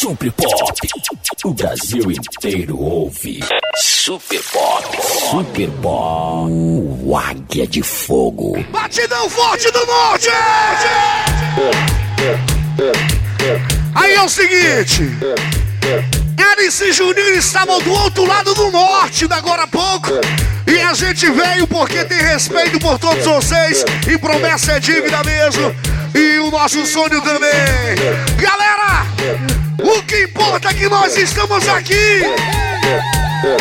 Super Pop. O Brasil inteiro ouve. Super Pop. Super Pop. O Águia de Fogo. Batidão forte do norte! Aí é o seguinte. Alice e Juninho estavam do outro lado do norte, da agora há pouco. E a gente veio porque tem respeito por todos vocês. E promessa é dívida mesmo. E o nosso sonho também. Galera, o que importa é que nós estamos aqui.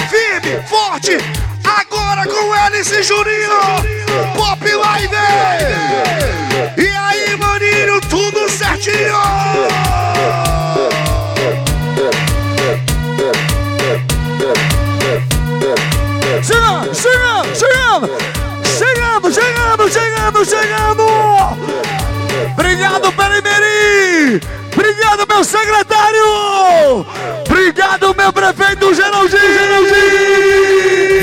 Firme, forte. Agora com Alice e Juninho. Pop Live. E aí, maninho, tudo certinho. Chegando, chegando, chegando! Chegando, chegando, chegando, chegando! Obrigado, Perimeri! Obrigado, meu secretário! Obrigado, meu prefeito Geraldinho!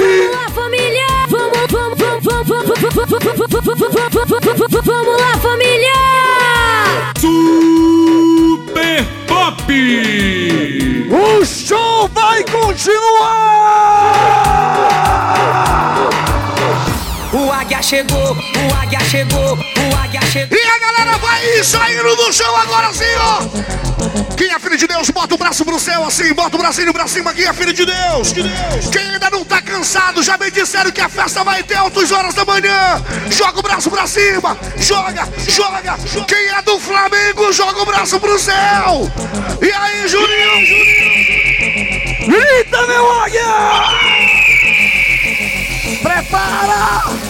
Vamos lá, família! Vamos, vamos, vamos, vamos, vamos, vamos, vamos lá, família! Super Pop! O show vai continuar! O águia chegou, o águia chegou, o águia chegou. E a galera vai saindo do chão agora assim, ó. Quem é filho de Deus, bota o braço pro céu assim, bota o bracinho pra cima. Quem é filho de Deus? Quem ainda não tá cansado, já me disseram que a festa vai até altas horas da manhã. Joga o braço pra cima, joga, joga. Quem é do Flamengo, joga o braço pro céu. E aí, Juninho? Juninho? Grita, meu águia! Prepara!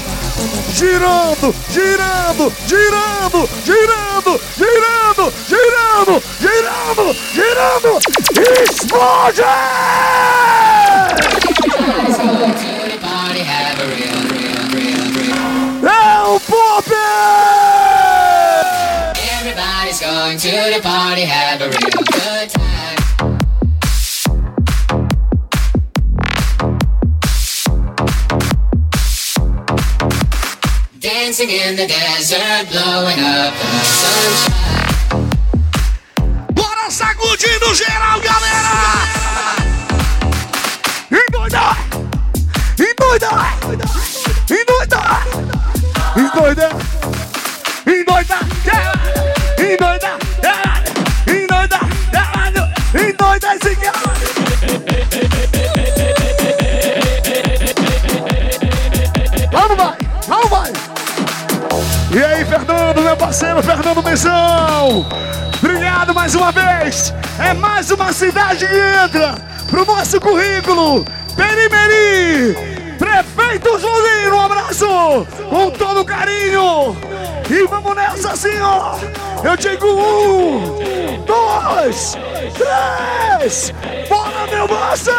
Girando, girando, girando, girando, girando, girando, girando, girando! Explode! É o pop! Everybody's going to the party, have a real good time. dancing in the desert, blowing up in the sunshine. Bora sacudindo geral, galera! E doida! E doida! E doida! E doida! E doida! E doida! Fernando, meu parceiro, Fernando Mezão! Obrigado mais uma vez! É mais uma cidade que entra pro nosso currículo! Perimeri! Prefeito Julinho, um abraço! Com todo carinho! E vamos nessa ó! Eu digo um, dois, três! Bora, meu parceiro!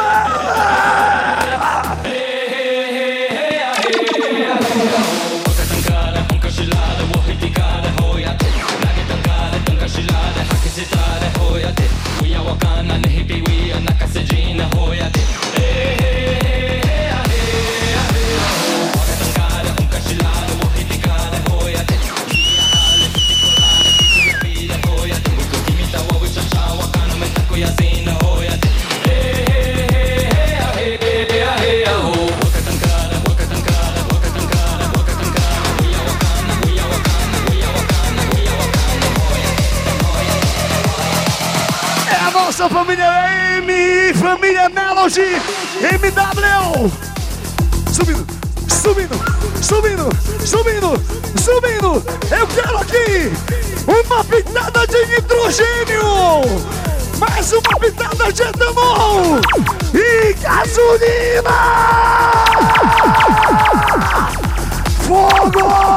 Família M, família Melody, MW. Subindo, subindo, subindo, subindo, subindo. Eu quero aqui uma pitada de nitrogênio, mais uma pitada de etanol e gasolina. Fogo!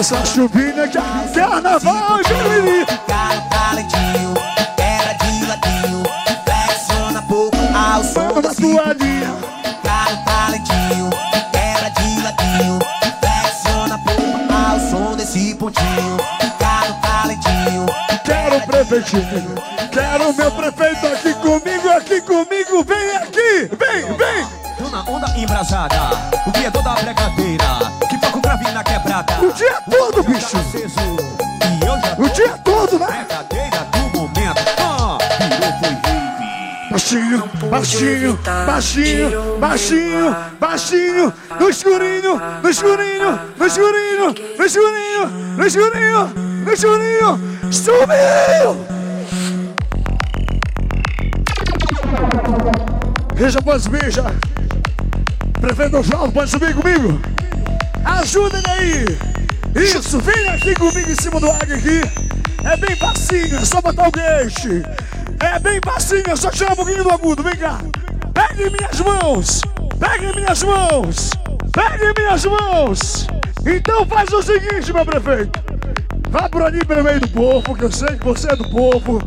Essa chuvinha que é carnaval, Jeremy. Picado talentinho, quebra de ladinho, flexiona pouco ao som tua linha. Picado talentinho, quebra de ladinho, flexiona pouco ao som desse pontinho. Picado talentinho, Quero o prefeitinho, quero o meu prefeito aqui comigo, aqui comigo, vem aqui, vem, vem. Tô na onda em Brasília. atrasada. O dia toda brincadeira. Grave na quebrada. O dia todo, bicho. Aceso. E eu já O dia todo, né? brincadeira do momento. Ah, virou foi rave. Baixinho, baixinho, baixinho, baixinho, baixinho, no escurinho, no escurinho, no escurinho, no escurinho, no escurinho, no escurinho, sumiu! Veja, pode subir já. Prefeito Oswaldo, pode subir comigo? Ajuda ele aí! Isso, vem aqui comigo em cima do águia aqui. É bem facinho, é só botar o queixo. É bem facinho, é só tirar um pouquinho do agudo, vem cá. Pegue minhas mãos, pegue minhas mãos, pegue minhas mãos. Então faz o seguinte, meu prefeito. Vá por ali pelo meio do povo, que eu sei que você é do povo.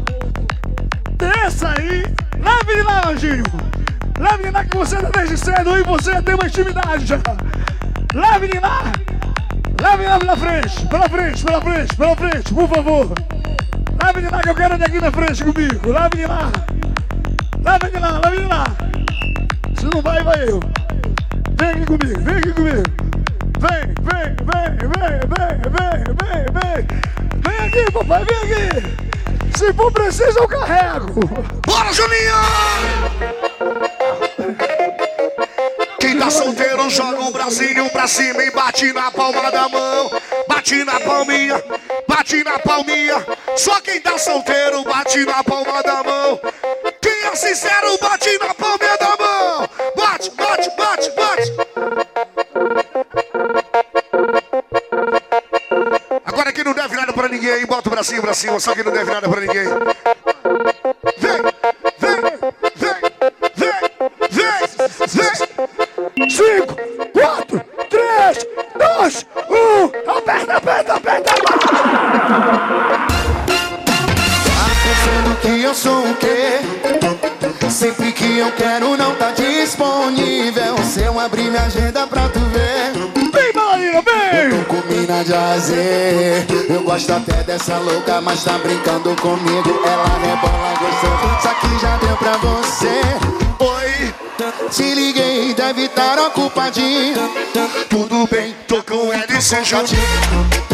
Desça aí, leve ele lá, Anjinho. Leve ele lá que você tá desde cedo e você tem uma intimidade já. Leve ele lá. Leve lá pela frente, pela frente, pela frente, pela frente, por favor. Leve ele lá que eu quero ele aqui na frente comigo. Leve ele lá. Leve ele lá, leve ele lá. Se não vai, vai eu. Vem aqui comigo, vem aqui comigo. Vem, vem, vem, vem, vem, vem, vem, vem. Vem aqui, papai, vem aqui. Se for preciso, eu carrego. Bora, Juninho! Tá solteiro joga o bracinho pra cima e bate na palma da mão. Bate na palminha, bate na palminha. Só quem tá solteiro bate na palma da mão. Quem é sincero bate na palma da mão. Bate, bate, bate, bate. Agora quem não deve nada pra ninguém, bota o bracinho pra cima, só quem não deve nada pra ninguém. Mina de azer Eu gosto até dessa louca, mas tá brincando comigo. Ela rebola gostoso, só que já deu pra você. Oi, Te liguei, deve estar ocupadinho. Tudo bem, tô com Edson Jardim.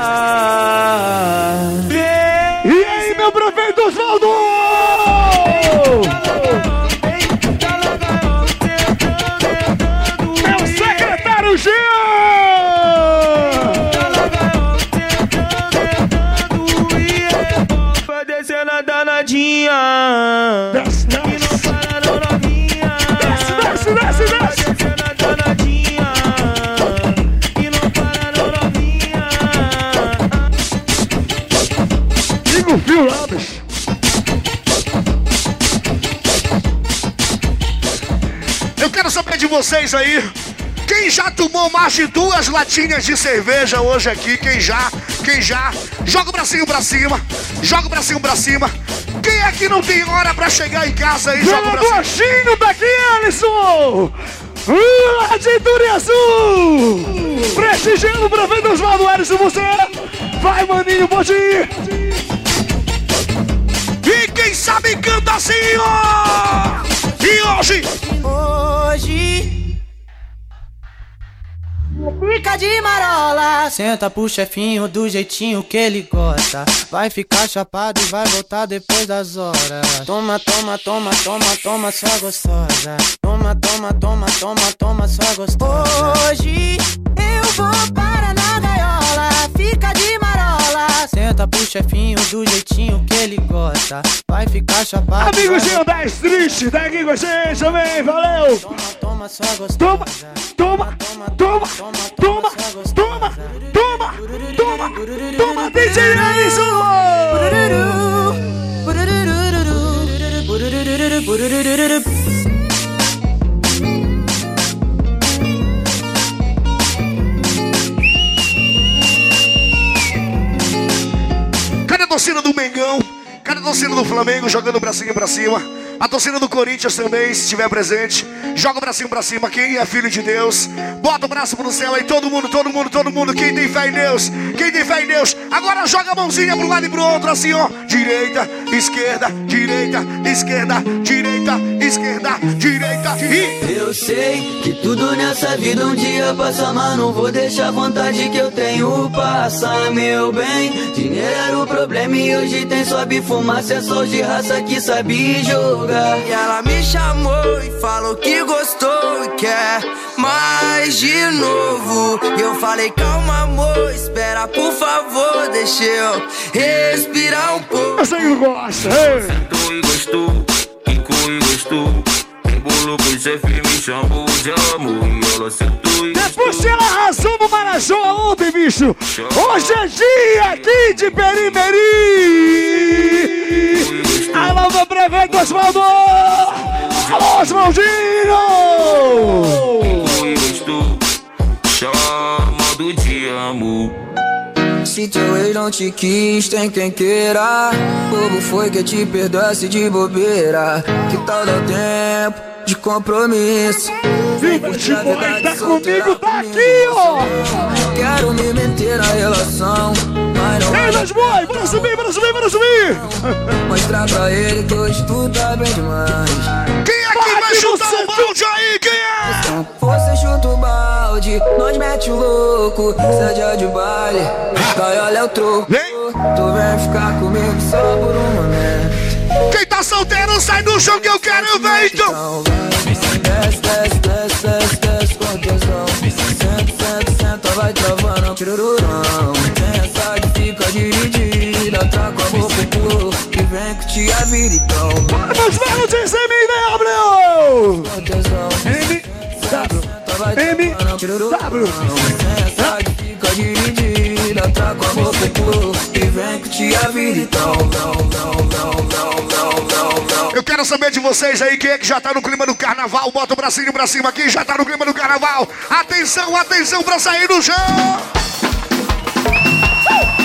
E vocês aí. Quem já tomou mais de duas latinhas de cerveja hoje aqui? Quem já? Quem já? Joga o bracinho pra cima. Joga o bracinho pra cima. Quem é que não tem hora pra chegar em casa aí? Joga o Joga bracinho. baixinho daqui, Alisson! Uh, de Ituriaçu! Prestigiando o prefeito Oswaldo Alisson, você! Vai, maninho, pode ir! E quem sabe canta assim, ó! E hoje, Hoje. Senta pro chefinho do jeitinho que ele gosta. Vai ficar chapado e vai voltar depois das horas. Toma, toma, toma, toma, toma, sua gostosa. Toma, toma, toma, toma, toma, sua gostosa. Hoje eu vou para Senta pro chefinho do jeitinho que ele gosta. Vai ficar chapado. Amigozinho 10 triste, tá aqui com a gente também, valeu! Toma, toma, sua gostosa. Toma, toma, toma, toma, toma, toma, toma, toma, DJ Cadê torcida do Mengão? Cadê a torcida do Flamengo jogando o bracinho pra cima? A torcida do Corinthians também, se estiver presente. Joga o bracinho pra cima. Quem é filho de Deus, bota o braço pro céu aí. Todo mundo, todo mundo, todo mundo. Quem tem fé em Deus, quem tem fé em Deus. Agora joga a mãozinha pro lado e pro outro, assim, ó. Direita, esquerda, direita, esquerda, direita, esquerda, direita. E Eu sei que tudo nessa vida um dia passa, mas não vou deixar a vontade que eu tenho passar, meu bem. Dinheiro era o problema e hoje tem sobe fumaça, é só de raça que sabe jogar. E ela me chamou e falou que gostou e quer mais de novo. E eu falei, calma, amor, espera, por favor, deixa eu respirar um pouco. Você que gosta, ei! Sentou e gostou, quicou e gostou. Me chamou de amor. E ela sentou e Depois que ela arrasou no Marajó ontem, bicho, hoje é dia aqui de Perimeri! Alô, meu prefeito Osvaldo! Alô, Osvaldinho! gostou. Chamando de amor. Se teu ex não te quis, tem quem queira. Bobo foi que te perdoasse de bobeira. Que tal dar tempo de compromisso? Viva de boy, tá comigo, tá aqui, ó! Quero me meter na relação, Ei, das boy, bora subir, bora subir, bora subir! Mostrar pra ele que hoje tu tá bem demais. quem é que vai chutar o balde aí? Quem é? Então você chuta o balde, nós mete o louco, seja de baile, vai olha o troco. Tu vem ficar comigo só por um momento. Quem tá solteiro, sai do chão que eu quero ver, então. Então desce, desce, desce, desce, desce com tesão. Senta, senta, senta, vai travando, tirururão. Tá com a pro pulo, que vem vida, então. Vamos! Com tesão. M, W, M, W. Fica com a pulo, que vem então. Eu quero saber de vocês aí, quem é que já tá no clima do carnaval? Bota o bracinho pra cima aqui, já tá no clima do carnaval. Atenção, atenção pra sair do chão. Sai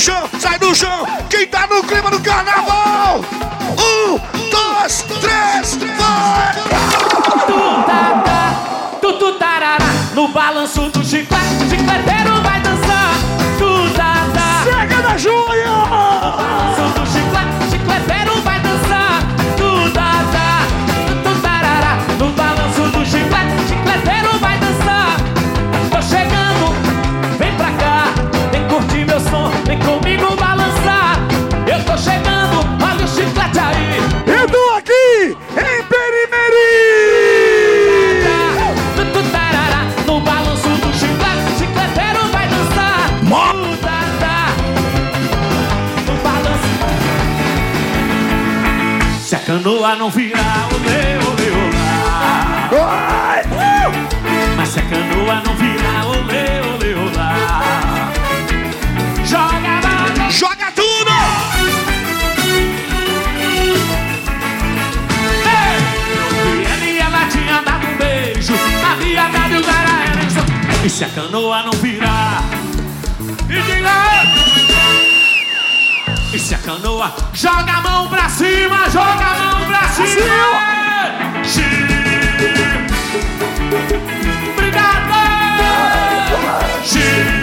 do chão, sai do chão. Quem tá no clima do carnaval? Um, dois, três, vai! Canoa não virar, olê, olê, olá. Mas se a canoa não virar, olê, olê, olá. Joga na Joga tudo! Ei, eu vi ela tinha dado um beijo Na viada do Garaense E se a canoa não virar E diga E se a canoa Joga a mão pra cima Joga a mão pra cima Xiii. Obrigado Xiii.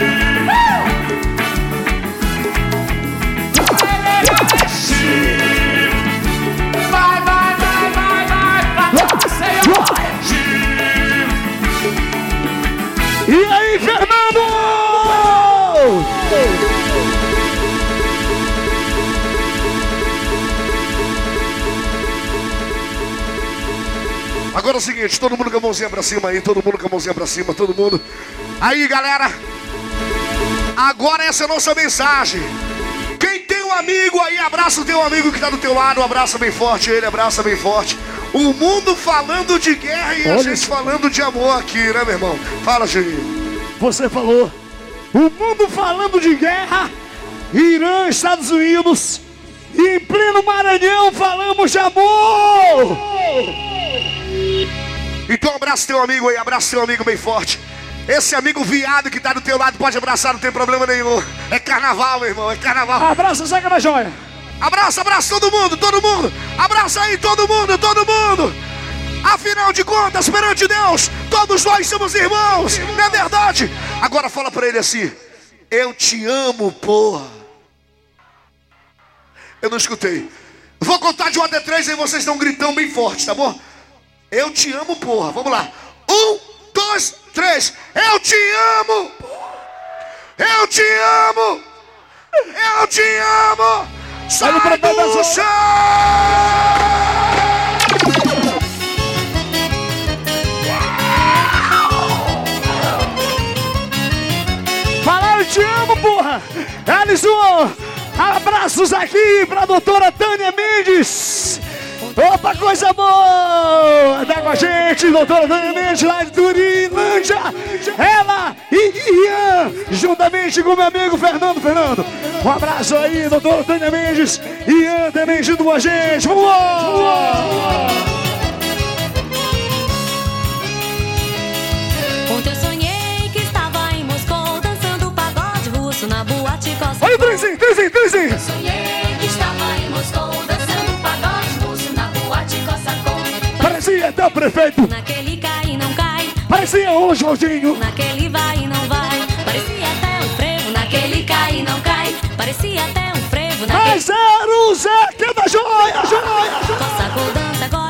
Agora é o seguinte, todo mundo com a mãozinha pra cima aí, todo mundo com a mãozinha pra cima, todo mundo. Aí, galera. Agora essa é a nossa mensagem. Quem tem um amigo aí, abraça o teu amigo que tá do teu lado, abraça bem forte ele, abraça bem forte. O mundo falando de guerra e a Olha gente isso. falando de amor aqui, né, meu irmão? Fala, Juninho. Você falou. O mundo falando de guerra. Irã, Estados Unidos. E em pleno Maranhão falamos de amor. Então abraça teu amigo aí, abraça teu amigo bem forte. Esse amigo viado que tá do teu lado pode abraçar, não tem problema nenhum. É carnaval, meu irmão, é carnaval. Abraça, Zeca da Joia. Abraça, abraça todo mundo, todo mundo. Abraça aí todo mundo, todo mundo. Afinal de contas, perante Deus, todos nós somos irmãos, não é verdade? Agora fala pra ele assim: Eu te amo, porra. Eu não escutei. Vou contar de 1 até 3 aí vocês dão um gritão bem forte, tá bom? Eu te amo, porra. Vamos lá. Um, dois, três. Eu te amo. Eu te amo. Eu te amo. Sai do chão. Fala, eu te amo, porra! Alisson, abraços aqui pra doutora Tânia Mendes! Opa, coisa boa! Tá com a gente, doutora Tânia Mendes, lá de Turilândia! Ela e Ian, juntamente com meu amigo Fernando Fernando. Um abraço aí, doutora Tânia Mendes, Ian também junto com a gente. Vamos lá! Ontem eu sonhei que estava em Moscou dançando pagode russo na boate Costa. Olha o trenzinho, trenzinho, trenzinho! Sonhei que estava em Moscou Parecia até o prefeito, Naquele cai e não cai, parecia o Jorginho. naquele vai e não vai. Parecia até um frevo, naquele cai e não cai. Parecia até um frevo, naquele. Mas era o Zeca da Joia, joia! Cossaco dança agora,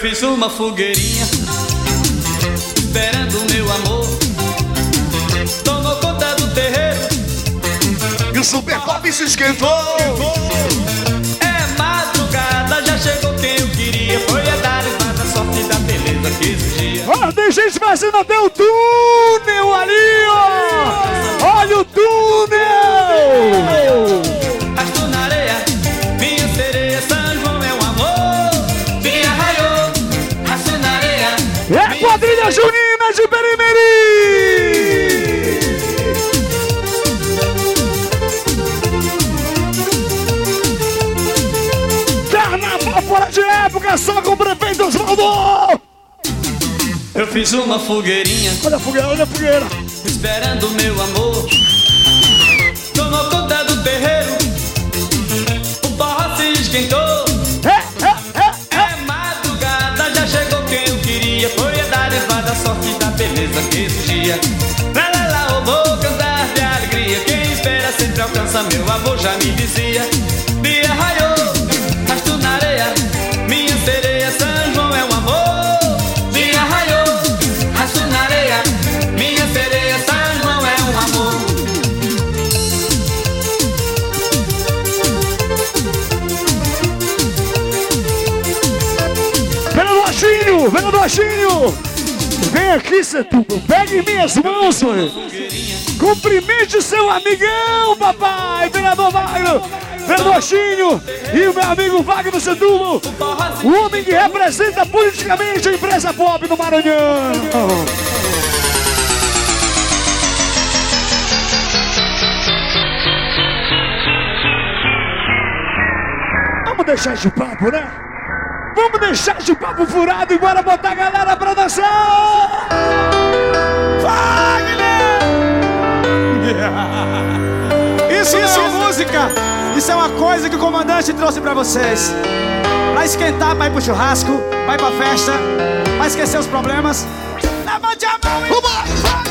fiz uma fogueirinha Esperando o meu amor Tomou conta do terreiro E o Super Pop se esquentou. É madrugada, já chegou quem eu queria Foi a dar a sorte da beleza que exigia Ó, tem gente fazendo até o túnel ali, ó! Olha o túnel! Só com o prefeito Osvaldo! Eu fiz uma fogueirinha. Olha a fogueira, olha a fogueira! Esperando o meu amor. Tomou conta do terreiro. O forró se esquentou. É madrugada, já chegou quem eu queria. Foi a dar levada sorte da beleza que exigia Lá lá lá, eu vou cantar de alegria. Quem espera sempre alcança, meu avô já me dizia Achinho, Fernando Achinho! Vem aqui, Setúbal, pegue minhas mãos, senhor. Cumprimente seu amigão, papai, vereador Wagner, Fernando Achinho e o meu amigo Wagner Setúbal, o homem que representa politicamente a empresa pop do Maranhão. Vamos deixar de papo, né? Deixar de papo furado e bora botar a galera pra dançar! Isso, não é uma música, isso é uma coisa que o comandante trouxe pra vocês. Pra esquentar, pra ir pro churrasco, pra ir pra festa, pra esquecer os problemas. Levante a mão e vai,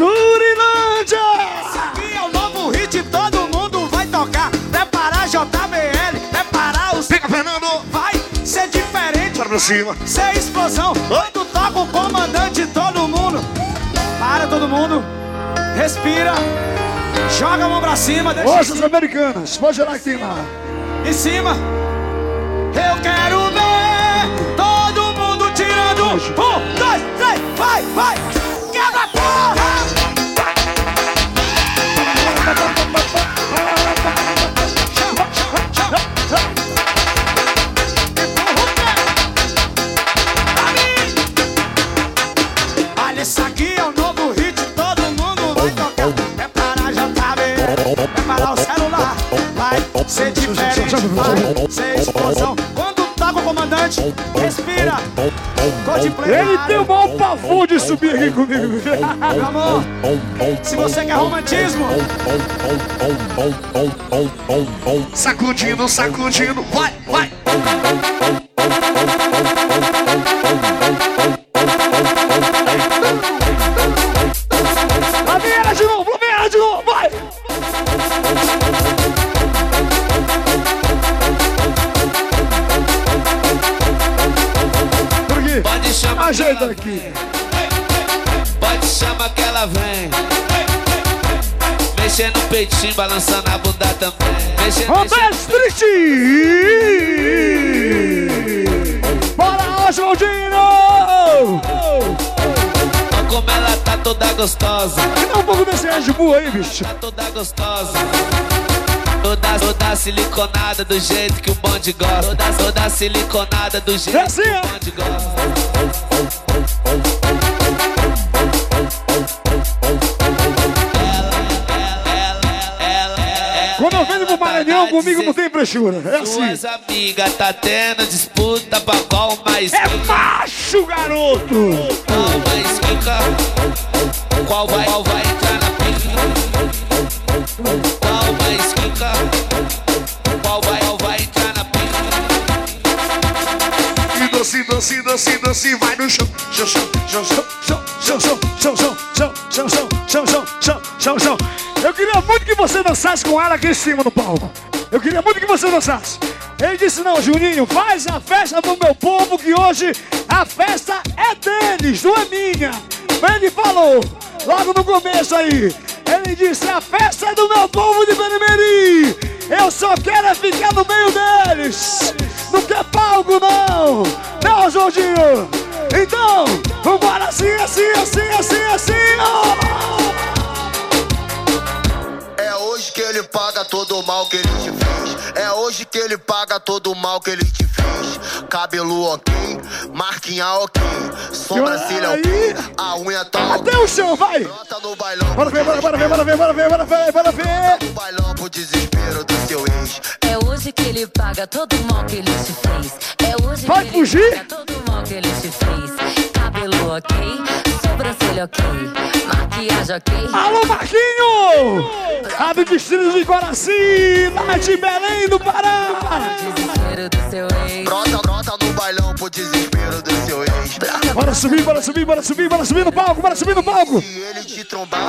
Surinândia! Esse é o novo hit, todo mundo vai tocar. Preparar JBL, preparar o... Pega, Fernando! Vai ser diferente. Para pra cima. Ser explosão. Quando toca o comandante, todo mundo. Para todo mundo. Respira. Joga a mão pra cima. Deixa americanas, pode gerar que lá. Em cima. Eu quero ver todo mundo tirando. Um, dois, três, vai, vai. Quebra porra! Ser diferente, vai ser explosão. Quando toca o comandante, respira. Coldplay. Ele tem o maior pavor de subir aqui comigo. Amor, se você quer romantismo, Sacudindo, sacudindo, vai, vai. Chamar Ajeita aqui. Pode chamar que ela vem. Mexendo no peitinho, balançando a bunda também. Mexendo, Roberto Triste! Bora, Oswaldinho! Olha como ela tá toda gostosa. Me dá um pouco desse Red Bull aí, bicho. Tá toda gostosa. Toda, toda siliconada do jeito que o bonde gosta. Toda, toda siliconada do jeito É assim, que o bonde gosta. Quando eu venho pro Maranhão, comigo não tem pressura. É assim. Suas amigas tá tendo disputa pra qual mais É macho, garoto! Qual mais fica? Qual vai, qual vai entrar na pica? Vai, vai entrar na? E vai no chão. Chão, chão, chão, chão, chão, chão, chão, chão, chão, chão, chão, chão. Eu queria muito que você dançasse com ela aqui em cima no palco. Eu queria muito que você dançasse. Ele disse, não, Juninho, faz a festa do meu povo, que hoje a festa é deles, não é minha. Ele falou, logo no começo aí. Ele disse, a festa é do meu povo de Benemeri. Eu só quero é ficar no meio deles. Não quer palco, não. Não, Jorginho. Então, vambora assim, assim, assim, assim, assim, ó. Que ele paga todo o mal que ele te fez. É hoje que ele paga todo o mal que ele te fez. Cabelo ok, marquinha ok, sobrancelha ok, a unha tá ok. Até o chão, vai. Brota no bailão. Bora ver, bora, bora ver, bora ver, bora ver, bora ver, bora ver. No bailão pro desespero do seu ex. É hoje que ele paga todo o mal que ele te fez. É hoje Vai que fugir? ele paga todo o mal que ele te fez. Cabelo ok, sobrancelha ok, maquiagem ok. Alô, Marquinho! A do Distrito de Coraci, lá de Belém do Pará. Desespero do seu ex. Brota, brota no bailão pro desespero do seu ex. Bora subir, bora subir, bora subir, bora subir no palco, bora subir no palco. Se ele te trombar,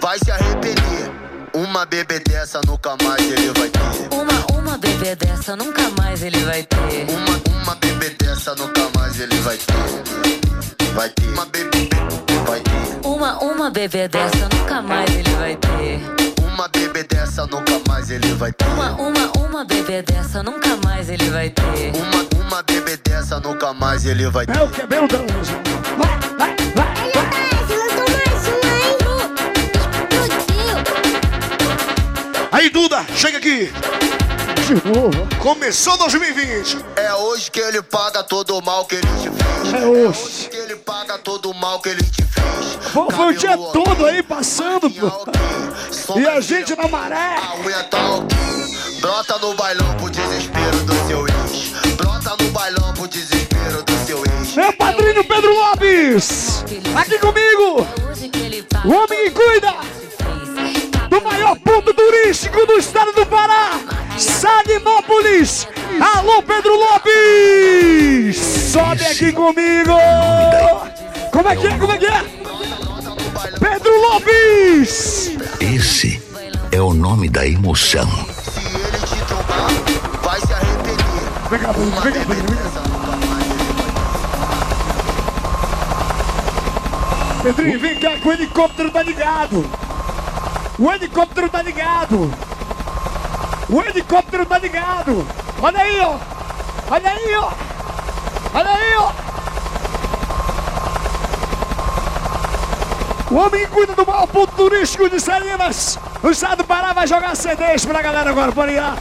vai se arrepender. Uma bebê dessa nunca mais ele vai ter. Uma, uma bebê dessa nunca mais ele vai ter. Uma, uma bebê dessa nunca mais ele vai ter. Vai ter. Uma bebê, vai ter. Uma, uma bebê dessa nunca mais ele vai ter. Uma bebê dessa nunca mais ele vai ter. Uma, uma, uma bebê dessa nunca mais ele vai ter. Uma, uma bebê dessa nunca mais ele vai ter. É o que é bem o dano. Vai, vai, vai. Aí, Duda, chega aqui. De novo. Começou 2020. É hoje que ele paga todo o mal que ele te fez. É hoje. Que ele paga todo o mal que ele te fez. Pô, foi o dia Cabelo todo aí passando, pô. E a gente na maré. A unha tá ok. Brota no bailão pro desespero do seu ex. Brota no bailão pro desespero do seu ex. Meu padrinho Pedro Lopes. Aqui comigo. É hoje que ele paga O homem que cuida maior ponto turístico do estado do Pará, Salimópolis. Alô, Pedro Lopes! Sobe aqui comigo! Como é que é? Como é que é? Pedro Lopes! Esse é o nome da emoção. Se ele te vai se arrepender. Vem cá, vem cá, vem cá. Pedrinho, vem cá que o helicóptero tá ligado. O helicóptero tá ligado. O helicóptero tá ligado. Olha aí, ó. Olha aí, ó. Olha aí, ó. O homem cuida do maior ponto turístico de Salinas. O estado do Pará vai jogar CDs pra galera agora, pode ir lá.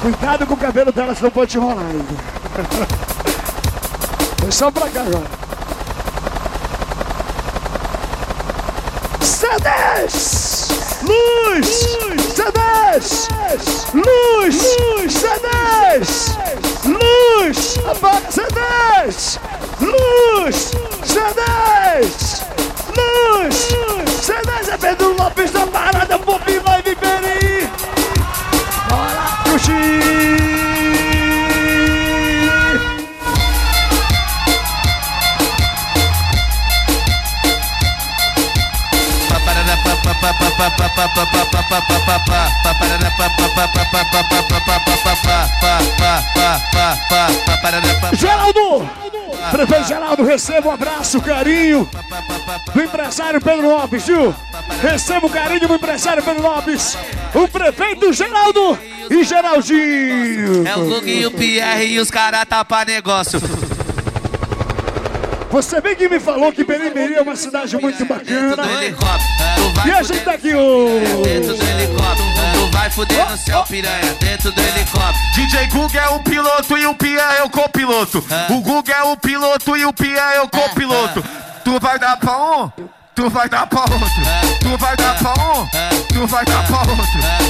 Cuidado com o cabelo dela, senão pode te enrolar ainda. Foi só pra cá agora. CDs! Luz! CDs! Luz! CDs! Luz! Apaga! Luz! CDs! Luz! CDs é Pedro Lopes da Geraldo! Prefeito Geraldo, receba um abraço, carinho do empresário Pedro Lopes, viu? Receba o carinho do empresário Pedro Lopes, o prefeito Geraldo e Geraldinho. É o Gug e o Pierre e os caras tá pra negócio. Você bem que me falou que Perimeri é uma cidade muito bacana. Vai E a gente tá aqui, ô. dentro do helicóptero. Tu vai fuder no céu, piranha, dentro do helicóptero. DJ Gug é o piloto e o Pia é o copiloto. O Gug é o piloto e o Pia é o copiloto. Tu vai dar pra um, tu vai dar pra outro. Tu vai dar pra um, tu vai dar pra outro.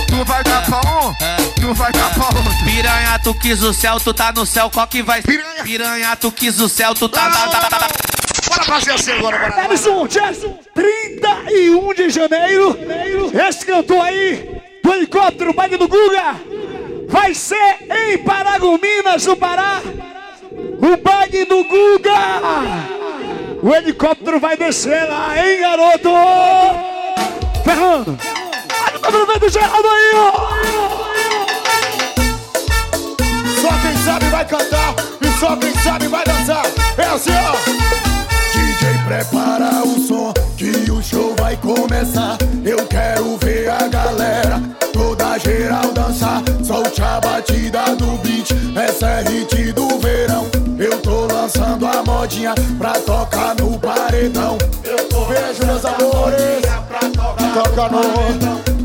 Tu vai dar pra um, tu vai dar pra outro. Piranha, tu quis o céu, tu tá no céu, qual que vai Piranha, Piranha tu quis o céu, tu tá... tá, tá, tá, tá. Bora fazer assim agora, bora. Edson, Jackson, 31 de janeiro. Esse cantor aí, do helicóptero, baile do Guga, vai ser em Paragominas, no Pará. O baile do Guga. O helicóptero vai descer lá, hein, garoto? Fernando, olha o Geraldo aí, ó. Só quem sabe vai cantar e só quem sabe vai dançar. É assim, ó. Prepara o som que o show vai começar. Eu quero ver a galera toda geral dançar. Solte a batida do beat, essa é hit do verão. Eu tô lançando a modinha pra tocar no paredão. Beijo, meus amores, toca no.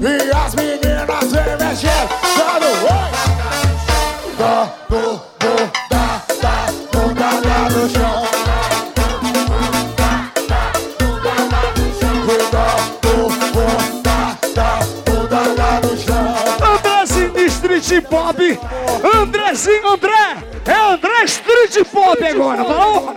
E as meninas vem mexendo, dando oi. Dá, do, Pop. Andrezinho, André. É André Street Pop agora. Falou?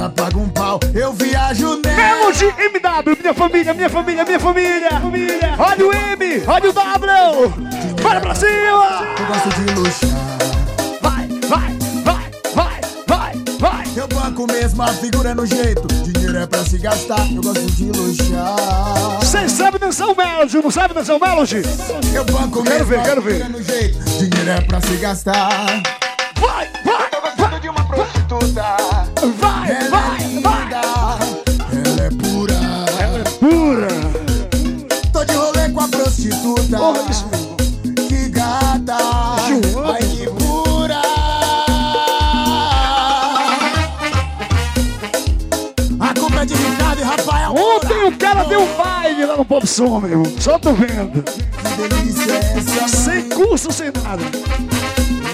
Jeito, a massa paga um pau. Eu viajo nela. Melody MW, minha família, minha família, minha família. família. Olha o M, olha o W. Bora pra cima. Eu gosto de luxar. Vai, vai, vai, vai, vai, vai. Eu banco mesmo, a figura é no jeito. Dinheiro é pra se gastar, eu gosto de luxar. Você sabe dançar o Melody, não sabe dançar o Melody? Eu banco Quero mesmo, ver, a quero figura ver. é no jeito. Dinheiro é pra se gastar. Ontem o cara deu um baile lá no Pop Som, meu irmão. Só tô vendo. Sem curso, sem nada.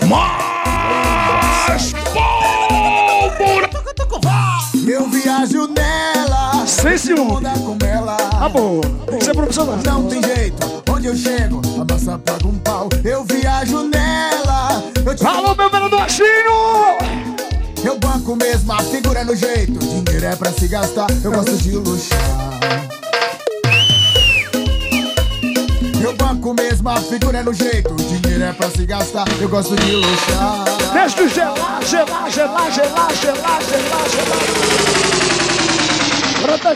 Mais pólvora! Eu viajo nela. Sem ciúme. Onda com ela. Tá bom. Tem que ser profissional. Não tem jeito. Onde eu chego, a massa paga um pau. Eu viajo nela. Eu te Alô, meu menino Achinho! Banco mesmo, a figura é no jeito. Dinheiro é pra se gastar, eu gosto de luxar. Eu banco mesmo, a figura é no jeito. Dinheiro é pra se gastar, eu gosto de luxar. Deixa eu gelar, gelar, gelar, gelar, gelar, gelar, gelar. Agora tá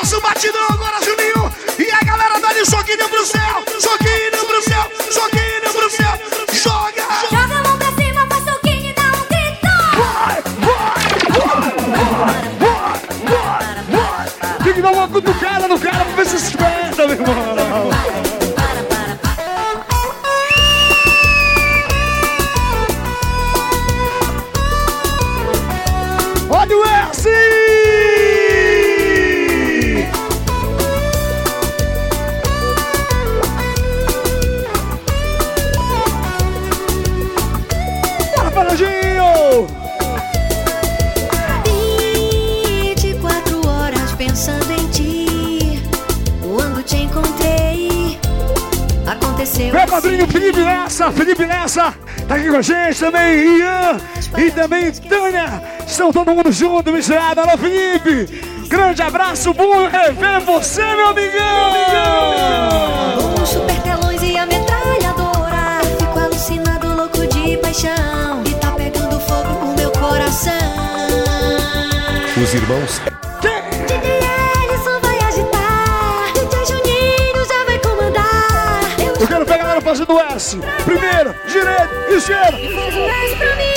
nosso batidão agora, Juninho! E a galera dá de soquinho pro céu! Soquinho pro céu! Soquinho Lessa, Felipe Lessa, tá aqui com a gente também, Ian e também Tânia, estão todo mundo junto, misturado. Alô, Felipe, grande abraço, bom rever você, meu amigão! Com super telões e a metralhadora. Fico alucinado, louco de paixão. E tá pegando fogo no meu coração. Os irmãos DJ Ellison vai agitar. DJ Juninho já vai comandar. Eu quero galera fazendo S. Primeiro, direito, esquerda.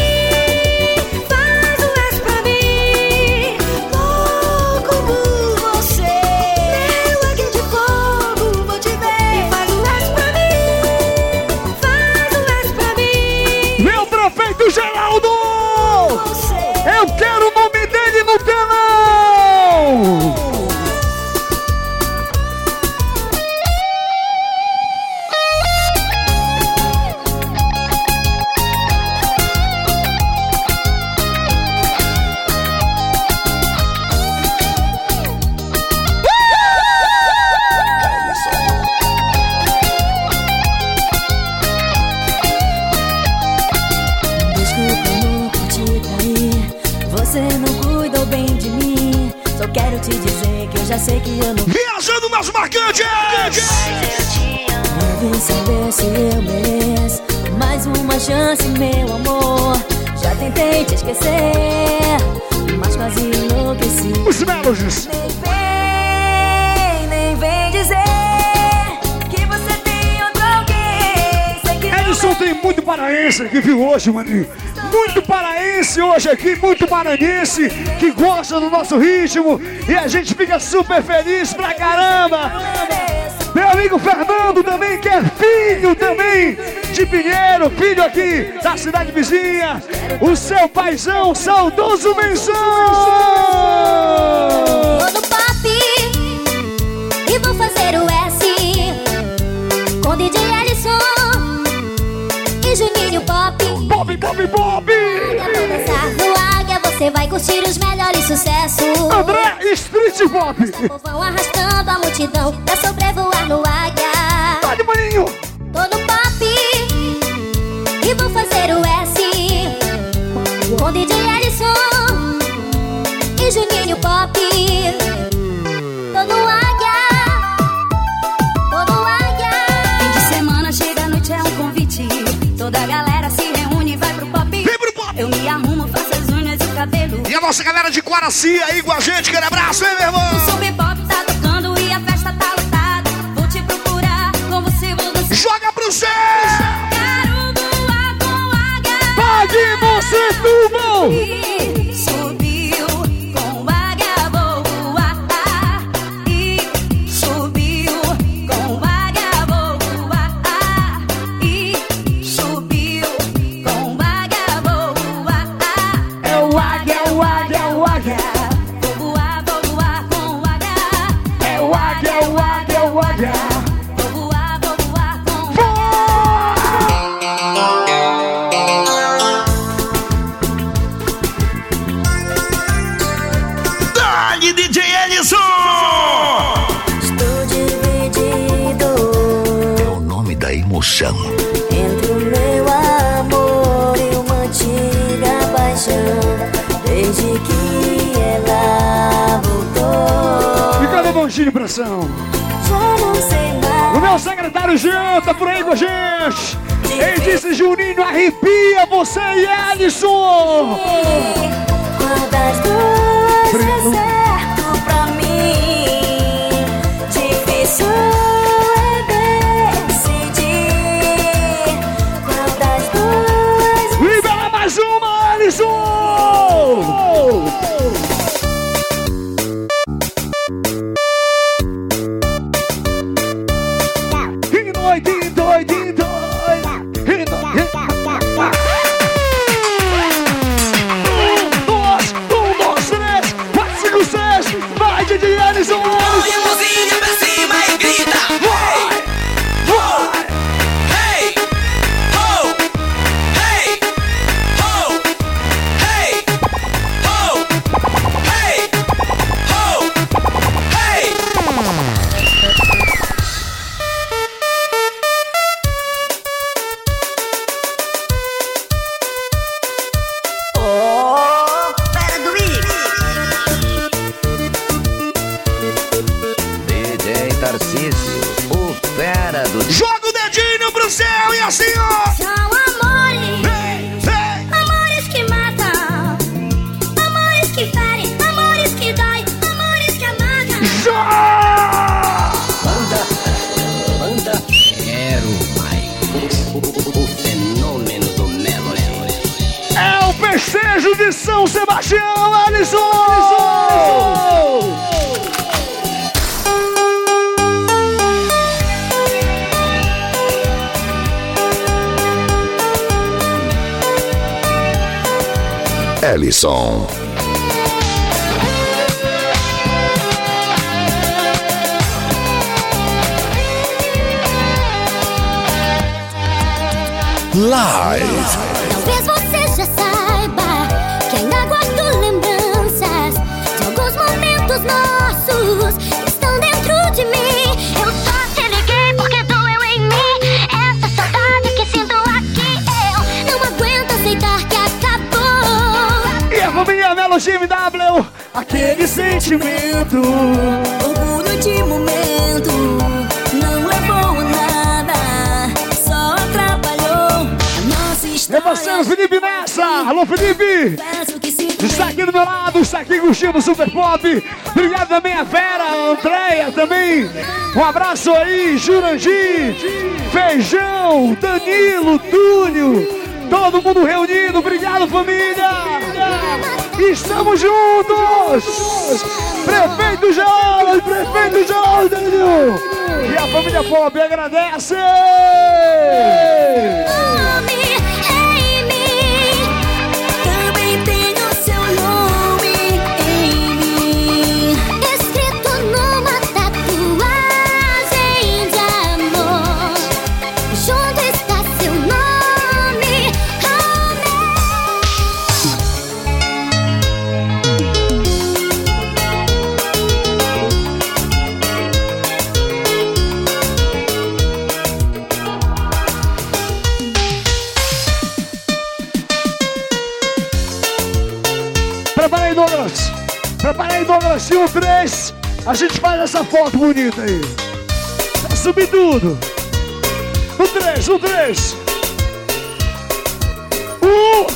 Hoje, maninho? Muito paraense hoje aqui, muito maranhense que gosta do nosso ritmo e a gente fica super feliz pra caramba. Meu amigo Fernando também, que é filho também de Pinheiro, filho aqui da cidade vizinha. O seu paizão, saudoso menção! No Águia, você vai curtir os melhores sucessos. André Street Pop! Vão arrastando a multidão pra sobrevoar no nossa galera de Quaraci aí com a gente, aquele abraço, hein, meu O irmão? sub pop tá tocando e a festa tá lotada. Vou te procurar, com você vou dançar. Joga pro céu! Quero voar com águia. Pague você, Tubão! gente. Ele disse, Juninho, arrepia você e Alisson. Quando as duas abraço aí, Jurandir, Feijão, Danilo, Túlio, todo mundo reunido. Obrigado, família. Estamos juntos. Prefeito Jordan, Prefeito Jordan. E a família Pop agradece. e o 3, a gente faz essa foto bonita aí. Vai subir tudo. O 3, o 3. 1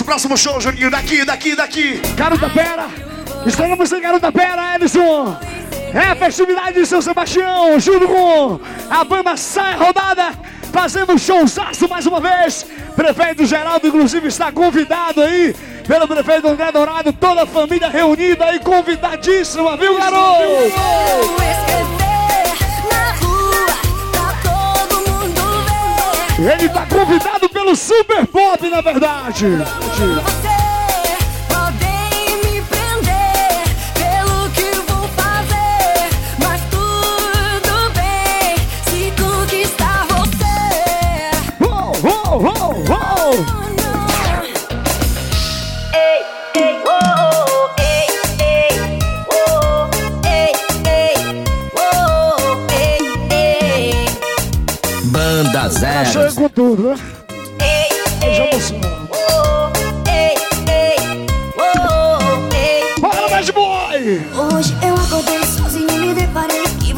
nosso próximo show, Juninho. Daqui, daqui, daqui. Garota Pera. Estamos você, Garota Pera, Edson. É a festividade de São Sebastião, junto com a banda Sai Rodada, fazendo showzaço mais uma vez. Prefeito Geraldo, inclusive, está convidado aí pelo prefeito André Dourado, toda a família reunida aí, convidadíssima, viu, garoto? Ele tá convidado pelo Super Pop, na verdade.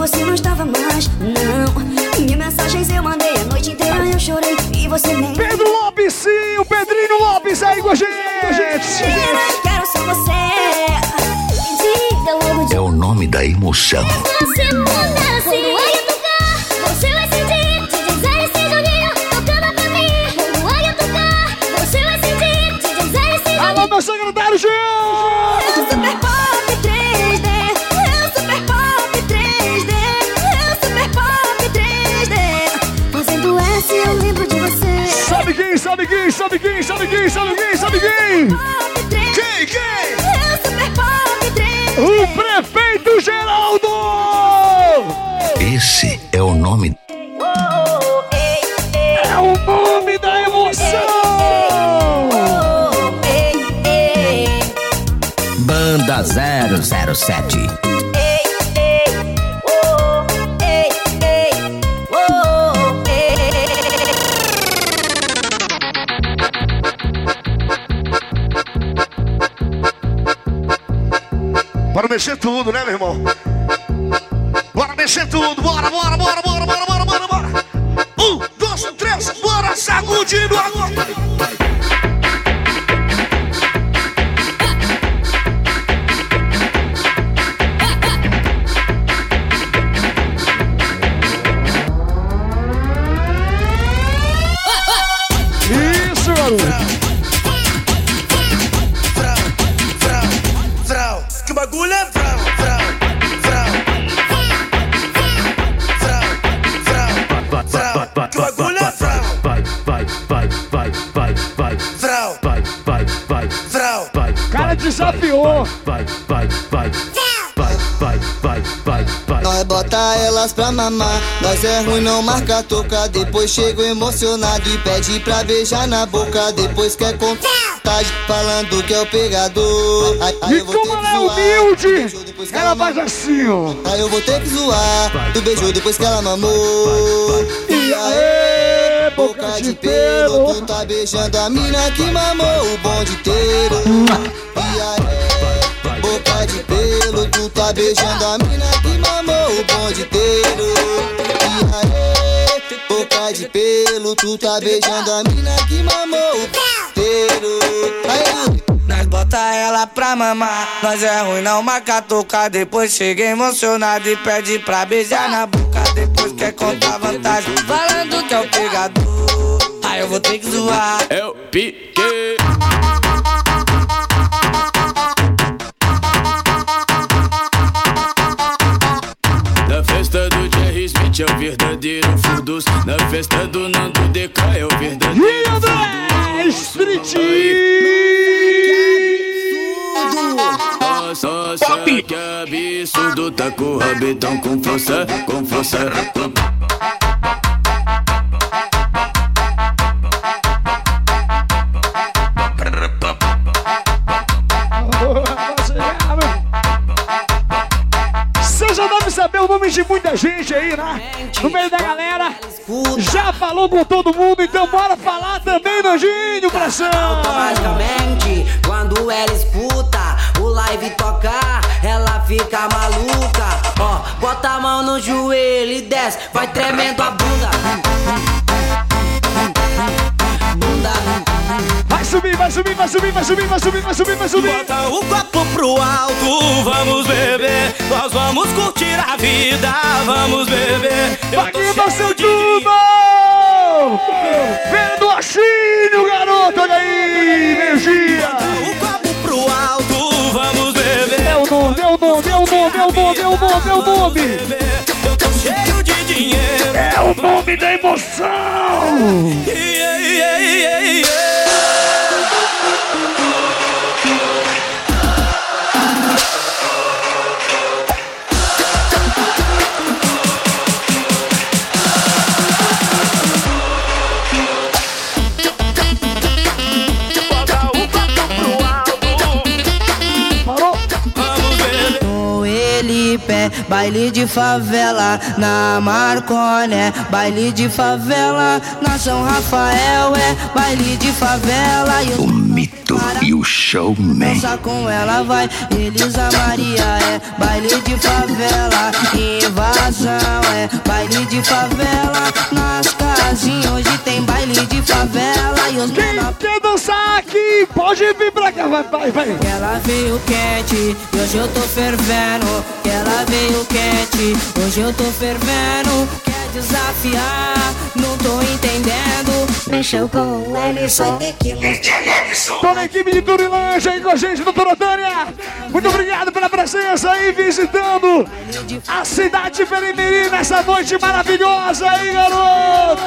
Você não estava mais. Não, minhas mensagens eu mandei a noite inteira eu chorei e você nem. Pedro Lopes, sim, o Pedrinho Lopes aí com a gente! Quero ser você. Diga logo de É o nome da emoção. Você muda sete. Ei, ei, ei, ei, ei. Para mexer tudo, né, meu irmão? Mamar, nós é ruim, não marca toca. Depois chego emocionado e pede pra beijar na boca. Depois quer contagem, falando que é o pegador. Aí, aí E como que ela é humilde, ela faz assim, ó. Aí eu vou ter que zoar. Tu beijou depois que ela mamou. E aí, boca de pelo. Tu tá beijando a mina que mamou o bonde inteiro. E aí, boca de pelo. Tu tá beijando a mina que mamou o bonde inteiro. E aí, boca de pelo. Tu tá beijando a mina que mamou o bonde inteiro. Aí, Nós bota ela pra mamar, nós é ruim, não marca tocar. Depois chega emocionado e pede pra beijar na boca. Depois quer contar vantagem, falando que é o pegador. Aí eu vou ter que zoar. Eu piquei. É o verdadeiro furdus. Na festa do Nando DK é o verdadeiro E André Street! Nossa, que absurdo Tá com o rabetão com força, com força nome de muita gente aí, né? No meio da galera. Já falou com todo mundo, então bora falar também, Nojinho, pressão! Automaticamente, quando ela escuta o live tocar, ela fica maluca. Ó, bota a mão no joelho e desce, vai tremendo a. Bunda. subir, vai subir, vai subir, vai subir, vai subir, vai subir, vai subir. Bota o copo pro alto, vamos beber. Nós vamos curtir a vida, vamos beber. Maquinha seu tubo! Vendo achinho, garoto, olha aí, energia. Bota o copo pro alto, vamos beber. Meu nome, meu nome, meu nome, meu nome, meu nome, meu nome. Eu tô cheio de dinheiro. É o nome da emoção. Yeah, yeah, yeah, yeah. Baile de favela na Marconé, baile de favela na São Rafael é baile de favela e O mito e o showman. dança com ela vai Elisa Maria é baile de favela invasão é baile de favela nas casinhas hoje tem baile de favela e os menor Quer dançar aqui? Pode vir pra cá, vai, vai, vai. que ela veio quente, e hoje eu tô fervendo. Que ela veio quente, hoje eu tô fervendo. Desafiar, não tô entendendo. Mexeu com o Ellison. Tô na equipe de Turilândia aí com a gente, doutora Tânia. Muito obrigado pela presença aí, visitando a cidade de Perimiri nessa noite maravilhosa aí, garoto.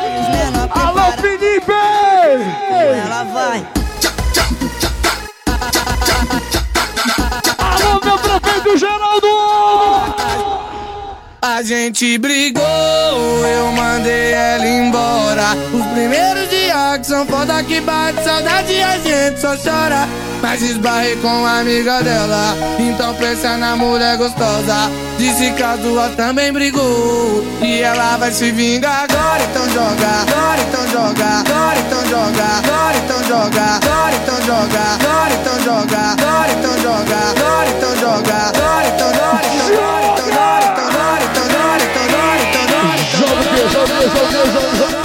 Alô, Felipe! Ela vai. Alô, meu prefeito Geraldo! A gente brigou, eu mandei ela embora. Os primeiros dias que são foda que bate saudade a gente só chora. Mas esbarrei com a amiga dela, então pensa na mulher gostosa. Disse que as duas também brigou e ela vai se vingar agora. Então joga, agora então joga, agora então joga, agora então joga, agora então joga, agora então joga, agora então joga, agora então joga, agora então joga, agora então joga, Beijão, beijão, beijão, beijão.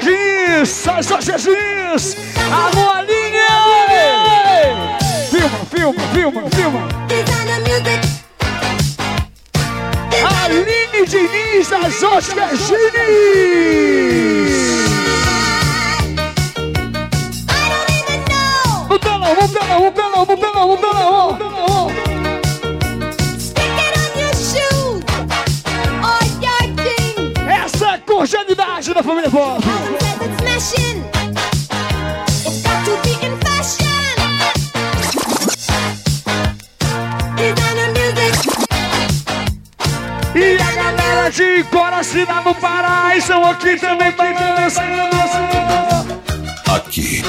Sergis! Sai, só Sergis! Alô, Aline! É filma, filma, filma, filma! Aline Diniz das Oscargines! O Pelão, o Pelão, o Pelão, o Pelão, o Pelão, o Pelão! cordialidade da família Pop. E a galera de Coracina no Pará estão aqui também bailando. Aqui.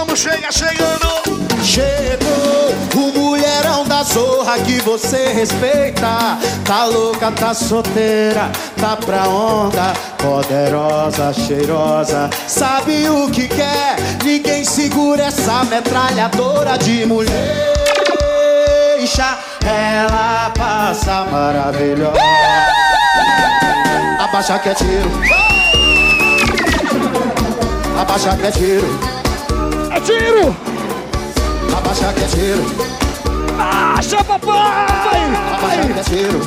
Vamos, chega chegando. Chegou o mulherão da zorra que você respeita. Tá louca, tá solteira, tá pra onda. Poderosa, cheirosa, sabe o que quer? Ninguém segura essa metralhadora de mulher. Deixa ela passa maravilhosa. Abaixa que é tiro. Abaixa que é tiro. É tiro! Abaixa que é tiro. Baixa, papai! Abaixa que é tiro.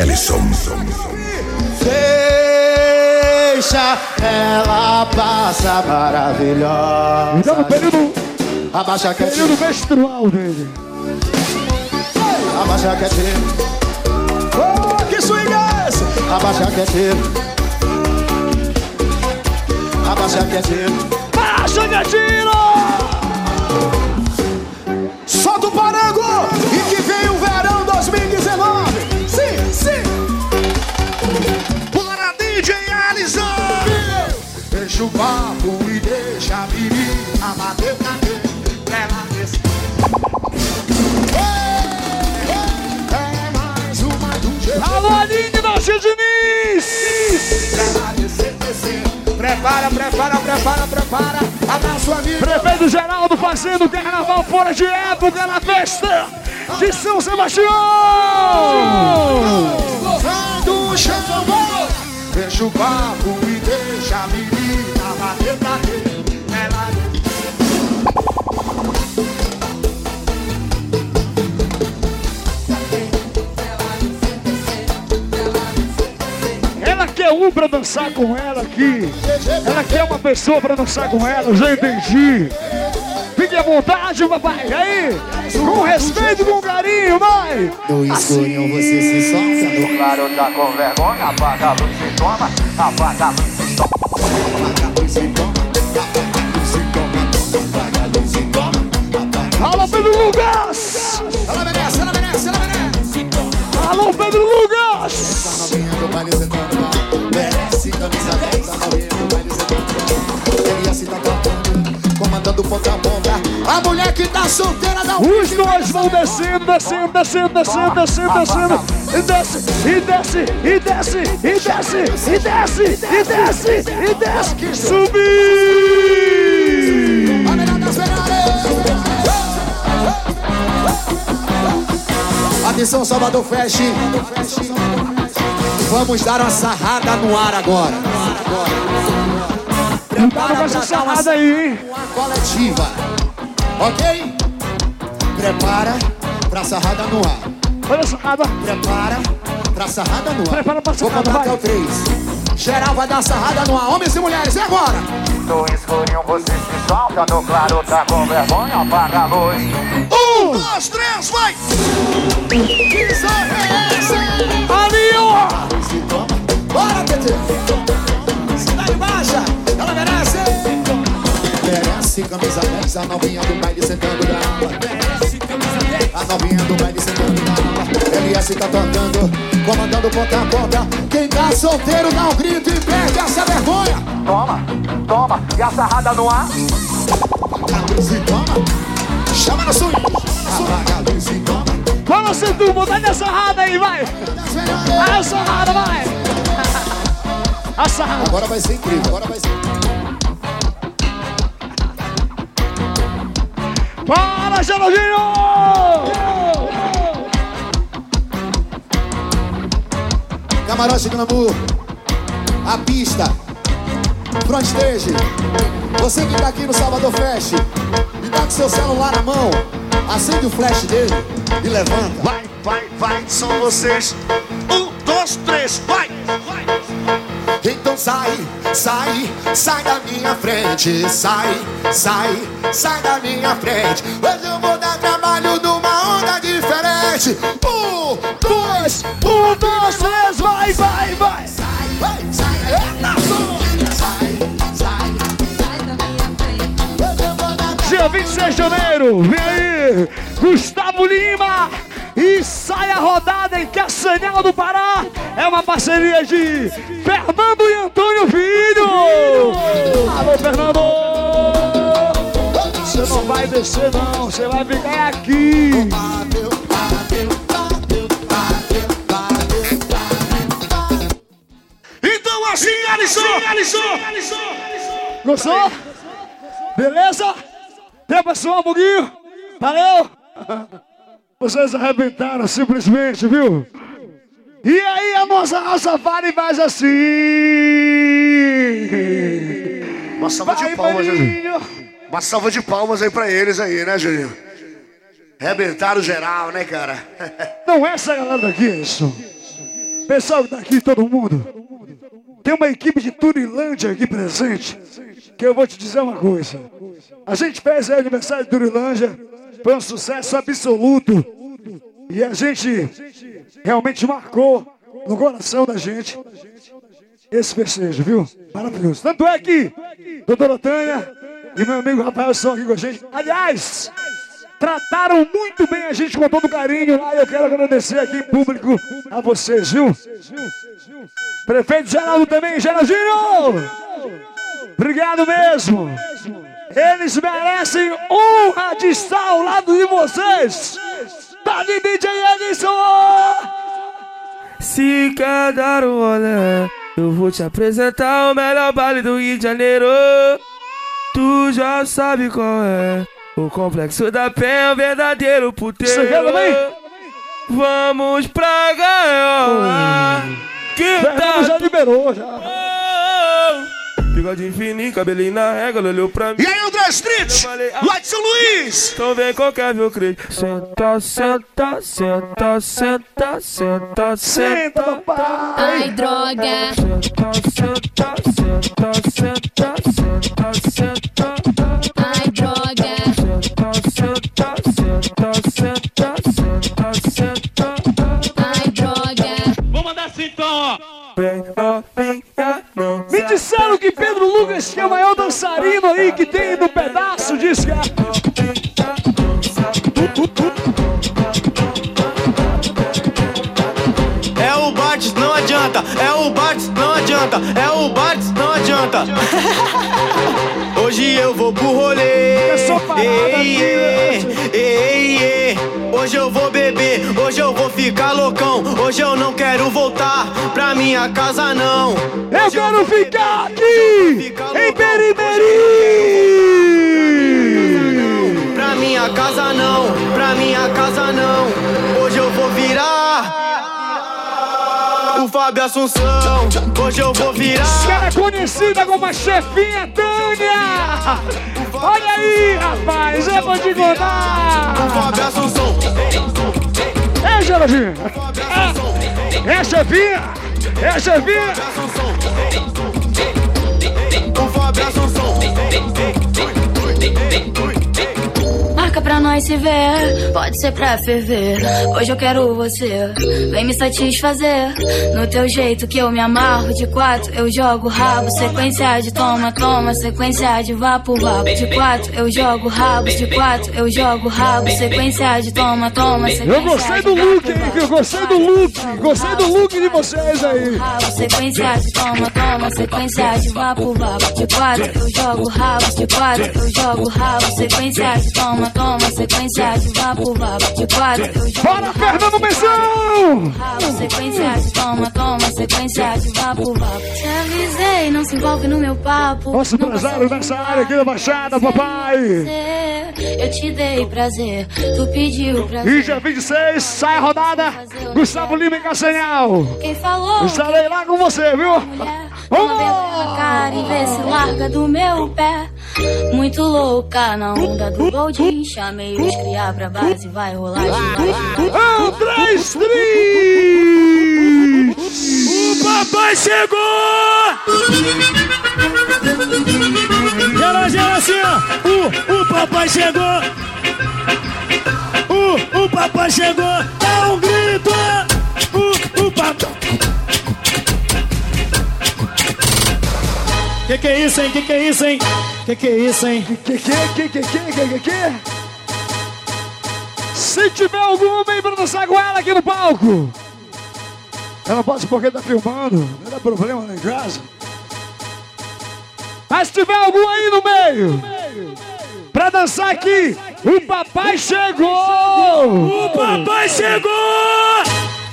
Ellison. Deixa ela passa maravilhosa. Então no período, Abaixa que é período tiro. menstrual dele. Abaixa que é tiro. Oh, que swing é esse? Abaixa que é tiro. Abaixa que é tiro. É tiro! Solta o parango e que vem o verão 2019. Sim, sim. Bora, DJ Alisson! Deixa o papo e deixa a menina bater. Ela desce. É mais uma do jeito. Alô, Aline Nossa Diniz! Ela descer, descer. Prepara, prepara, prepara, prepara. Abraço, amigo. Prefeito Geraldo fazendo carnaval fora de época na festa de São Sebastião! do chão. Deixa o papo e deixa a menina bater pra dentro. Quer um pra dançar com ela aqui. Ela quer uma pessoa pra dançar com ela, eu já entendi. Fique à vontade, papai. Aí, com respeito, com carinho, vai. No escurinho você se solta. No claro tá com vergonha. Apaga a luz e toma. Apaga a luz e toma. Apaga a luz e toma. Apaga a luz e toma. Apaga a luz e toma. Alô, Pedro Lucas! Ela merece, ela merece, ela merece. Alô, Pedro Lucas! Ponta a mulher que tá solteira dá um Os dois vão descendo, descendo, descendo, descendo, descendo, descendo. E desce, e desce, e desce, e desce, e desce, e desce, e desce. Subir! Atenção, Salvador Fest. Vamos dar uma sarrada no ar agora. Cuidado com essa sarrada aí, hein? Uma coletiva. Ok? Prepara pra sarrada no ar. Olha a sarrada. Prepara pra sarrada no ar. Prepara pra Vou sarrada, contar até o 3. Geral vai dar sarrada no ar. Homens e mulheres, e agora? No escurinho você se solta, no claro tá com vergonha, apaga a luz. Um, dois, três, vai! Que sorte é essa? Ali, ó! Bora, TT! Cidade Baixa! Merece camisa 10, a novinha do baile sentando na aula. Merece camisa 10, a novinha do baile sentando na aula. LS tá tocando, comandando ponta a ponta. Quem tá solteiro dá um grito e perde essa vergonha. Toma, toma, e a sarrada no ar? A luz e toma. Chama no swing. Apaga a luz e toma. Vamos, Setúbal, dá essa sarrada aí, vai! A sarrada, vai! A sarrada. Agora vai ser incrível, agora vai ser Para, Geraldinho! Camarote Glamour, a pista, front stage. Você que tá aqui no Salvador Fest e tá com seu celular na mão, acende o flash dele e levanta. Vai, vai, vai, são vocês. Um, dois, três, vai! Então sai, sai, sai da minha frente, sai, sai, sai da minha frente. Hoje eu vou dar trabalho numa onda diferente. Um, dois, Um, dois, três, vai, vai, vai! sai, vai, sai, sai, sai, sai da minha frente. Hoje eu vou dar Dia 26 de janeiro, vem aí, Gustavo Lima! E sai a rodada em Castanhal do Pará. É uma parceria de Fernando e Antônio Filho. Alô, Fernando! Você não vai descer, não. Você vai ficar aqui. Então assim, Alisson, Alisson, Gostou? Beleza? Até pessoal, um pouquinho. Valeu! Vocês arrebentaram simplesmente, viu? E aí a nossa Rastafari faz assim. Uma salva Vai, de palmas, maninho. Juninho. Uma salva de palmas aí pra eles aí, né, Juninho? Rebentaram geral, né, cara? Não é essa galera daqui, é isso. Pessoal que tá aqui, todo mundo. Tem uma equipe de Turilândia aqui presente. Que eu vou te dizer uma coisa. A gente fez o aniversário de Turilândia. Foi um sucesso absoluto. E a gente realmente marcou no coração da gente esse festejo, viu? Maravilhoso. Tanto é que doutora Tânia e meu amigo Rafael estão aqui com a gente. Aliás, trataram muito bem a gente com todo carinho. E eu quero agradecer aqui em público a vocês, viu? Prefeito Geraldo também, Geraldinho! Obrigado mesmo! Eles merecem honra de estar ao lado de vocês! Tá de DJ Edson! Se quer dar um olé, eu vou te apresentar o melhor baile do Rio de Janeiro. Tu já sabe qual é. O complexo da Penha é o verdadeiro puteiro. Vamos pra gaiola. Que tá já liberou, já. Bigode fininho, cabelinho na régua, olhou pra mim. E aí, André Street? Lá de São Luís! Então vem qualquer viu crente. Senta, senta, senta, senta, senta, senta, papai. Ai, droga. Senta, senta, senta, senta, senta. Ai, droga. Senta, senta, senta, senta, senta. Ai, droga. Vou mandar assim então, ó. Vem, ó, vem, ó, disseram que Pedro Lucas, que é o maior dançarino aí que tem no pedaço, disse que é. É o Bartz, não adianta. É o Bartz, não adianta. É o Bartz, não adianta. Hoje eu vou pro rolê. Ei, ei, ei, ei. Hoje eu vou beber, ficar loucão. Hoje eu não quero voltar pra minha casa, não. Eu quero ficar aqui em Perimeri. Pra minha casa não, pra minha casa não. Hoje eu vou virar. O Fábio Assunção, hoje eu vou virar. Ela é conhecida como a chefinha Tânia. Olha aí, rapaz, eu vou te contar. O Fábio Assunção. É, Geraldinho. É, é chefinha. É chefinha. O Fábio Assunção. Marca pra nós se ver, pode ser pra ferver. Hoje eu quero você, vem me satisfazer. No teu jeito que eu me amarro, de quatro eu jogo rabo. Sequência de toma, toma, sequência de vapo, vapo. De quatro eu jogo rabo, de quatro eu jogo rabo. Sequência de toma, toma, Eu gostei do look, hein? Eu gostei do look. Gostei do look de vocês aí. rabo, sequência de toma, toma, sequência de vapo, vapo. De quatro eu jogo rabo, de quatro eu jogo rabo, sequência de toma, toma, sequência de vapo, vapo. De quatro Bora, Fernando rabo, sequência de toma, toma, sequência de vapo, vapo. Te avisei, não se envolve no meu papo. Nosso empresário nessa área aqui da Baixada, papai. Eu te dei prazer, tu pediu E prazer. dia 26, sai a rodada. Gustavo Lima e Castanhal. Quem falou? Estarei lá com você, viu? Vez na cara e vê se larga do meu pé. Muito louca na onda do Goldin. Chamei os criar pra base, vai rolar de André Street! O papai chegou! Gera, gera assim, ó. O, o papai chegou. O, o papai chegou. Dá um grito. O, o papai. Que que é isso, hein? Que que é isso, hein? Que que é isso, hein? Que que que que que que que que? Se tiver algum, vem pra dançar com ela aqui no palco. Ela pode porque tá filmando, não dá problema lá em casa. Mas se tiver algum aí no meio, pra dançar aqui, o papai chegou! O papai chegou!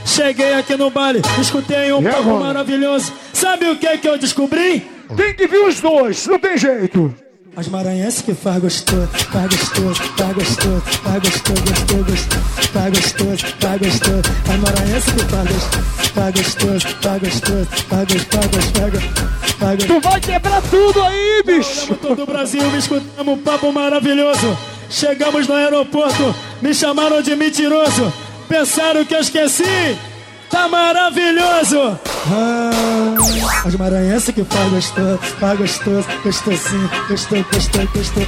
Cheguei aqui no baile, escutei um agora? maravilhoso. Sabe o que que eu descobri? Tem que vir os dois, não tem jeito. As maranhenses que faz gostoso, faz gostoso, faz gostoso, faz gostoso, gostoso, gostoso, faz gostoso, faz gostoso. As maranhenses que faz gostoso, faz gostoso, faz gostoso, faz gostoso, faz gostoso, faz gostoso. Tu vai quebrar tudo aí, bicho! Todo o Brasil me escutamos um papo maravilhoso. Chegamos no aeroporto, me chamaram de mentiroso. Pensaram que eu esqueci. Tá maravilhoso! Ah, as maranhenses que faz gostoso, faz gostoso, gostosinho, gostoso, gostoso, gostoso,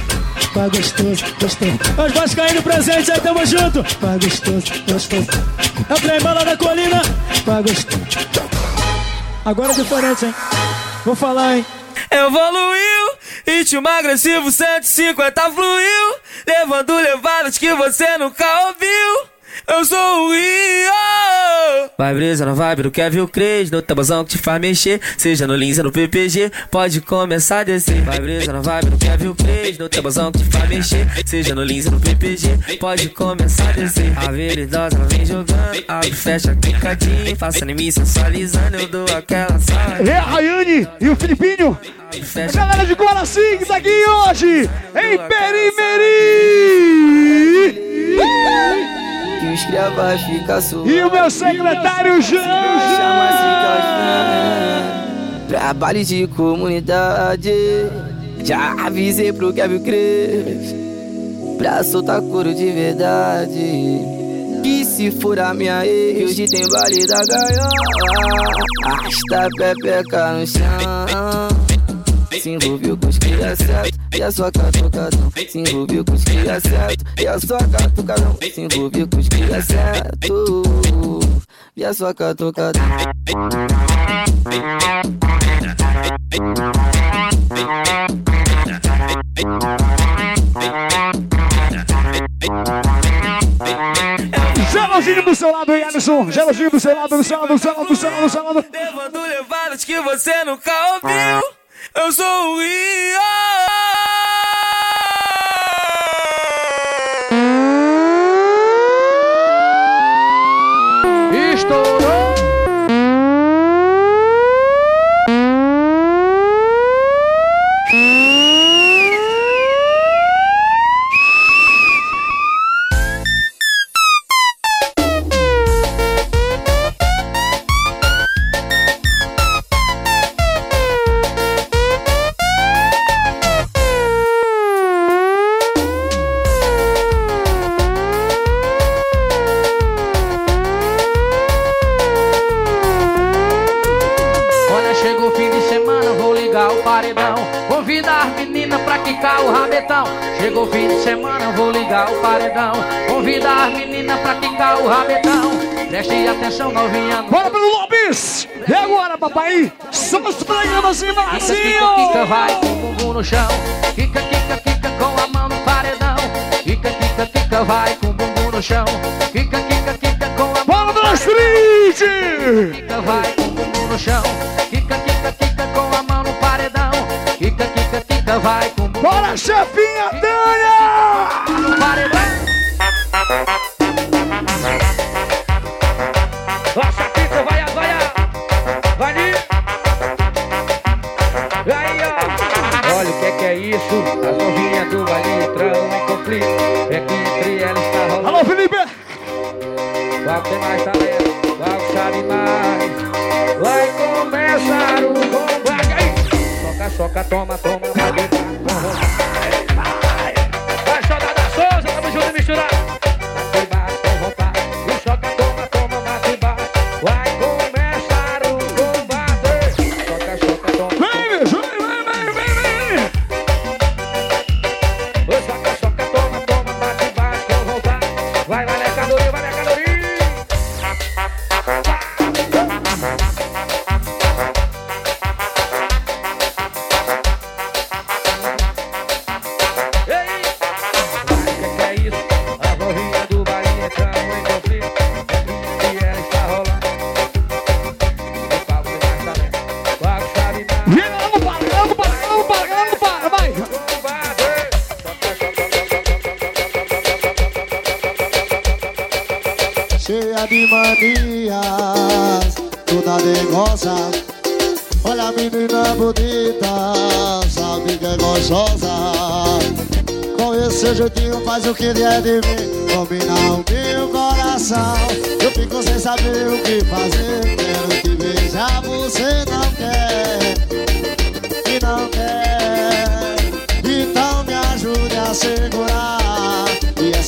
faz gostoso, gostoso. Os vascaínos presentes aí, tamo junto! Faz gostoso, gostoso. É o trem bala da colina, faz gostoso. Agora é diferente, hein? Vou falar, hein? Evoluiu, ritmo agressivo 150 fluiu, levando levadas que você nunca ouviu. Eu sou o Rio! Vai brisa na vibe do Kevin Cres, no tabuzão que te faz mexer, seja no Lins ou no PPG, pode começar a descer. Vai brisa na vibe do Kevin Cres, no tabuzão que te faz mexer, seja no Lins ou no PPG, pode começar a descer. A veridosa ela vem jogando, abre, fecha, clicadinho, faça em mim sensualizando, eu dou aquela saia. É a Rayane e o Filipinho. A galera de Guaraci que tá aqui hoje, em Perimeri. E o meu secretário Jean. Chama se Trabalho de comunidade. Já avisei pro Kevin Cres. Pra soltar couro de verdade. Que se for a minha ex, hoje tem baile da gaiola. Arrasta a pepeca no chão. Se envolveu com os cria certo e a sua catucadão. Se envolveu com os cria certo e a sua catucadão. Se envolveu com os cria certo e a sua catucadão. Gelozinho do seu lado, hein, Alisson? Gelozinho do seu lado, do seu lado, do seu lado, do seu lado, do seu lado. Levando levadas que você nunca ouviu. Eu sou o Rio! O rabetão. Preste atenção, novinha. Bora pro Lobis! E agora, papai? Somos programas em Brasil! kika, kika, vai com o bumbum no chão. Kika, kika, kika, com a mão no paredão. Kika, kika, kika, vai com o bumbum no chão. Kika, kika, kika, com a mão Bora da Street! Kika, vai com o bumbum no chão. Kika, kika, kika, com a mão no paredão. Kika, kika, kika, vai com o bumbum Bora, chefinha Danha! no paredão. Tem mais talento? Qual sabe mais? Vai começar o combate. Soca, soca, toma, toma, vai deitar cheia de manias, toda dengosa. Olha a menina bonita, sabe que é gostosa. Com esse jeitinho faz o que der de mim, combina o meu coração. Eu fico sem saber o que fazer, quero te beijar, você não quer, e não quer. Então me ajude a segurar.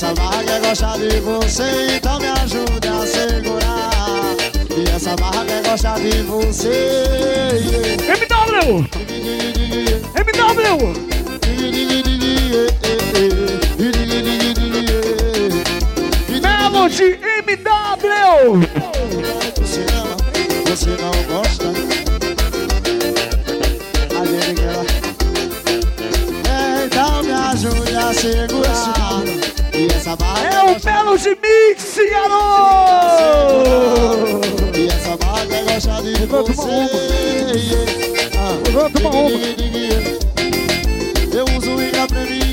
Essa vaga é gostar de você, então me ajude a segurar. E essa barra quer gostar de você. MW! MW! Melody MW! Você ama, você não gosta. A gente quer. Então me ajude a segurar. Essa barra É o Melody Mix, garoto! E essa barra quer gostar de você. Ah. Eu uso ilha pra mim.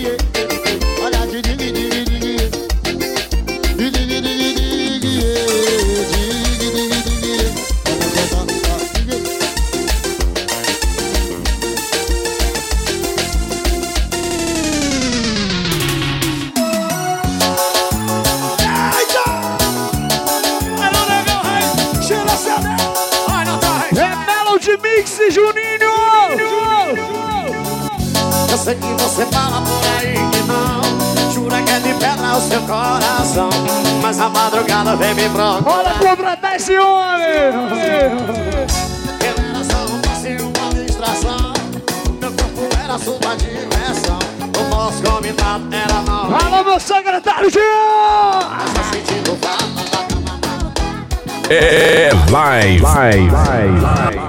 Coração Mas a madrugada vem me procurar Bora contratar esse homem! Ele era só um passeio, uma distração Meu corpo era sua diversão O nosso combinado era não Alô, meu secretário Jean! Mas sentindo falta da cama É live. Live. Live.